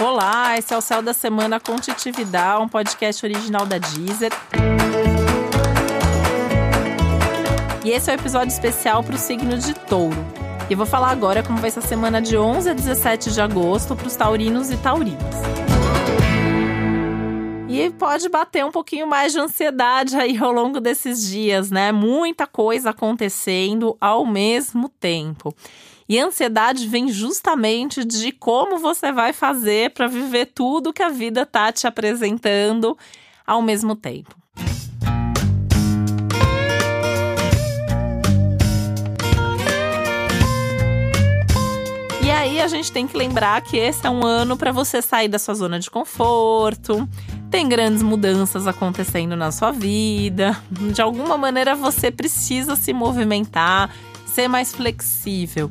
Olá, esse é o Céu da Semana com Titividade, um podcast original da Deezer. E esse é o um episódio especial para o signo de Touro. E vou falar agora como vai ser a semana de 11 a 17 de agosto para os taurinos e taurinas. E pode bater um pouquinho mais de ansiedade aí ao longo desses dias, né? Muita coisa acontecendo ao mesmo tempo. E a ansiedade vem justamente de como você vai fazer para viver tudo que a vida tá te apresentando ao mesmo tempo. E aí a gente tem que lembrar que esse é um ano para você sair da sua zona de conforto. Tem grandes mudanças acontecendo na sua vida. De alguma maneira você precisa se movimentar, ser mais flexível.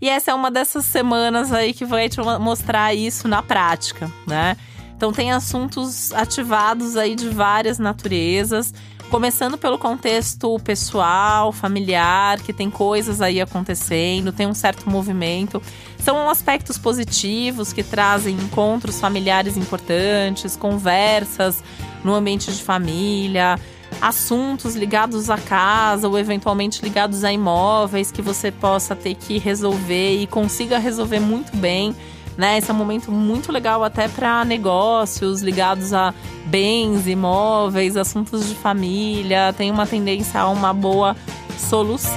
E essa é uma dessas semanas aí que vai te mostrar isso na prática, né? Então tem assuntos ativados aí de várias naturezas, começando pelo contexto pessoal, familiar, que tem coisas aí acontecendo, tem um certo movimento. São aspectos positivos que trazem encontros familiares importantes, conversas no ambiente de família, assuntos ligados à casa ou eventualmente ligados a imóveis que você possa ter que resolver e consiga resolver muito bem. Né? Esse é um momento muito legal até para negócios ligados a bens, imóveis, assuntos de família. Tem uma tendência a uma boa solução.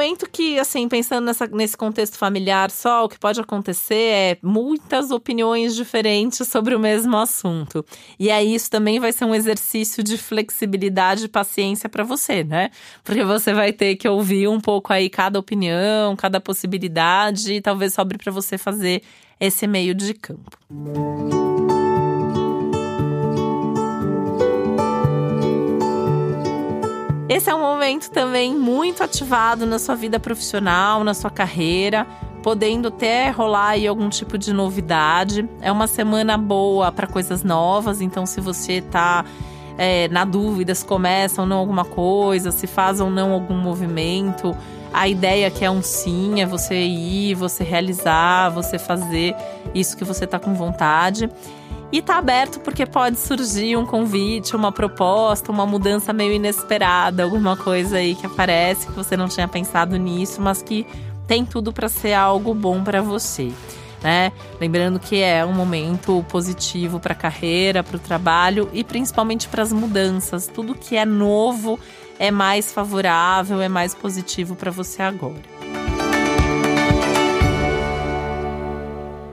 Momento que, assim, pensando nessa, nesse contexto familiar só, o que pode acontecer é muitas opiniões diferentes sobre o mesmo assunto. E aí isso também vai ser um exercício de flexibilidade e paciência para você, né? Porque você vai ter que ouvir um pouco aí cada opinião, cada possibilidade, e talvez sobre para você fazer esse meio de campo. Esse é um momento também muito ativado na sua vida profissional, na sua carreira, podendo até rolar aí algum tipo de novidade. É uma semana boa para coisas novas, então se você está é, na dúvida se começa ou não alguma coisa, se faz ou não algum movimento, a ideia que é um sim é você ir, você realizar, você fazer isso que você está com vontade. E tá aberto porque pode surgir um convite, uma proposta, uma mudança meio inesperada, alguma coisa aí que aparece que você não tinha pensado nisso, mas que tem tudo para ser algo bom para você. Né? Lembrando que é um momento positivo para a carreira, para o trabalho e principalmente para as mudanças. Tudo que é novo é mais favorável, é mais positivo para você agora.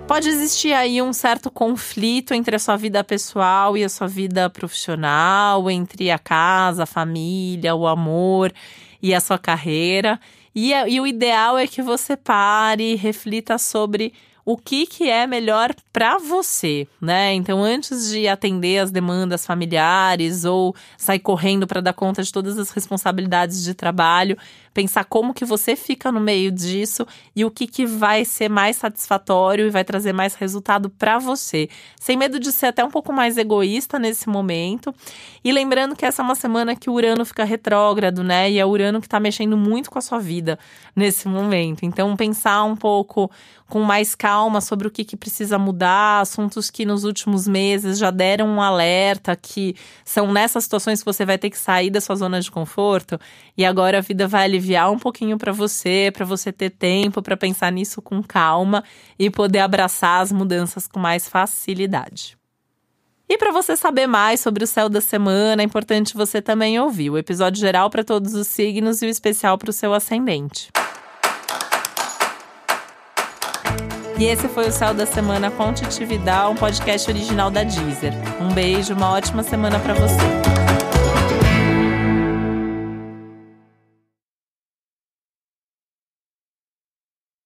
Pode existir aí um certo conflito entre a sua vida pessoal e a sua vida profissional, entre a casa, a família, o amor e a sua carreira. E, e o ideal é que você pare reflita sobre o que, que é melhor para você, né? Então, antes de atender as demandas familiares ou sair correndo para dar conta de todas as responsabilidades de trabalho, pensar como que você fica no meio disso e o que, que vai ser mais satisfatório e vai trazer mais resultado para você. Sem medo de ser até um pouco mais egoísta nesse momento. E lembrando que essa é uma semana que o Urano fica retrógrado, né? E é o Urano que está mexendo muito com a sua vida nesse momento. Então, pensar um pouco com mais calma sobre o que, que precisa mudar, assuntos que nos últimos meses já deram um alerta, que são nessas situações que você vai ter que sair da sua zona de conforto e agora a vida vai aliviar um pouquinho para você, para você ter tempo para pensar nisso com calma e poder abraçar as mudanças com mais facilidade. E para você saber mais sobre o céu da semana, é importante você também ouvir o episódio geral para todos os signos e o especial para o seu ascendente. E esse foi o Céu da Semana com um podcast original da Deezer. Um beijo, uma ótima semana para você.